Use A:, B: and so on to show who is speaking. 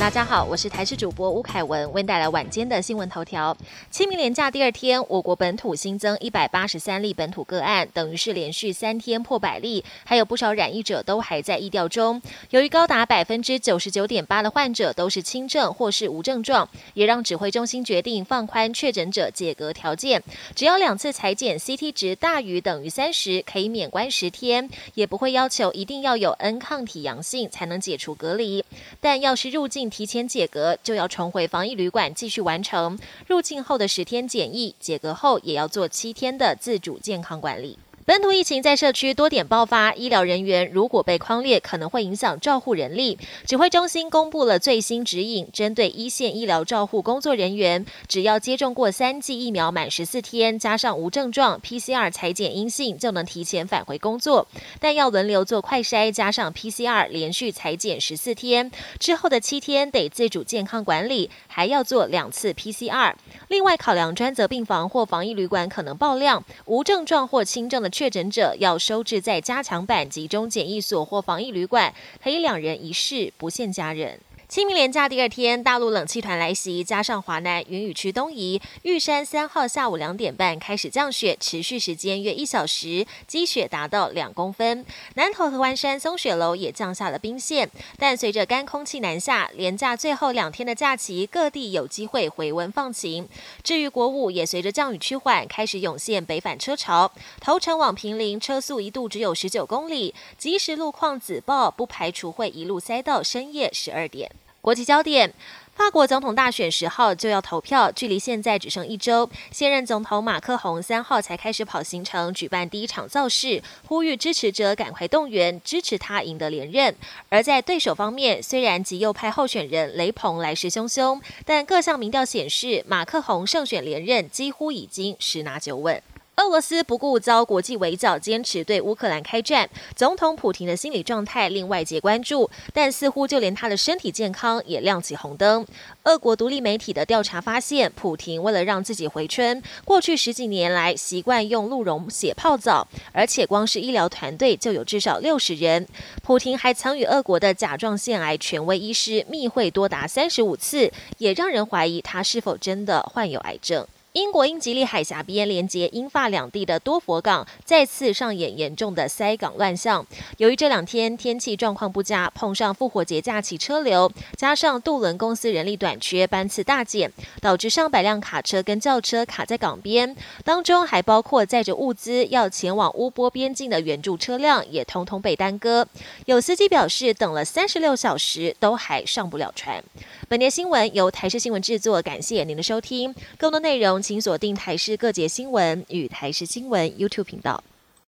A: 大家好，我是台视主播吴凯文，为您带来晚间的新闻头条。清明连假第二天，我国本土新增一百八十三例本土个案，等于是连续三天破百例，还有不少染疫者都还在疫调中。由于高达百分之九十九点八的患者都是轻症或是无症状，也让指挥中心决定放宽确诊者解隔条件，只要两次裁剪 CT 值大于等于三十，可以免关十天，也不会要求一定要有 N 抗体阳性才能解除隔离。但要是入境提前解隔，就要重回防疫旅馆继续完成入境后的十天检疫，解隔后也要做七天的自主健康管理。本土疫情在社区多点爆发，医疗人员如果被框列，可能会影响照护人力。指挥中心公布了最新指引，针对一线医疗照护工作人员，只要接种过三剂疫苗满十四天，加上无症状 PCR 裁检阴性，就能提前返回工作。但要轮流做快筛，加上 PCR 连续裁检十四天之后的七天得自主健康管理，还要做两次 PCR。另外，考量专责病房或防疫旅馆可能爆量，无症状或轻症的。确诊者要收治在加强版集中检疫所或防疫旅馆，可以两人一室，不限家人。清明连假第二天，大陆冷气团来袭，加上华南云雨区东移，玉山三号下午两点半开始降雪，持续时间约一小时，积雪达到两公分。南头合欢山松雪楼也降下了冰线，但随着干空气南下，连假最后两天的假期，各地有机会回温放晴。至于国五，也随着降雨趋缓，开始涌现北返车潮，头城往平陵车速一度只有十九公里，即使路况紫报，不排除会一路塞到深夜十二点。国际焦点：法国总统大选十号就要投票，距离现在只剩一周。现任总统马克宏三号才开始跑行程，举办第一场造势，呼吁支持者赶快动员，支持他赢得连任。而在对手方面，虽然极右派候选人雷鹏来势汹汹，但各项民调显示，马克宏胜选连任几乎已经十拿九稳。俄罗斯不顾遭国际围剿，坚持对乌克兰开战。总统普廷的心理状态令外界关注，但似乎就连他的身体健康也亮起红灯。俄国独立媒体的调查发现，普廷为了让自己回春，过去十几年来习惯用鹿茸血泡澡，而且光是医疗团队就有至少六十人。普廷还曾与俄国的甲状腺癌权威医师密会多达三十五次，也让人怀疑他是否真的患有癌症。英国英吉利海峡边连接英法两地的多佛港再次上演严重的塞港乱象。由于这两天天气状况不佳，碰上复活节假期车流，加上渡轮公司人力短缺，班次大减，导致上百辆卡车跟轿车卡在港边，当中还包括载着物资要前往乌波边境的援助车辆，也通通被耽搁。有司机表示，等了三十六小时都还上不了船。本节新闻由台视新闻制作，感谢您的收听。更多内容。请锁定台视各节新闻与台视新闻 YouTube 频道。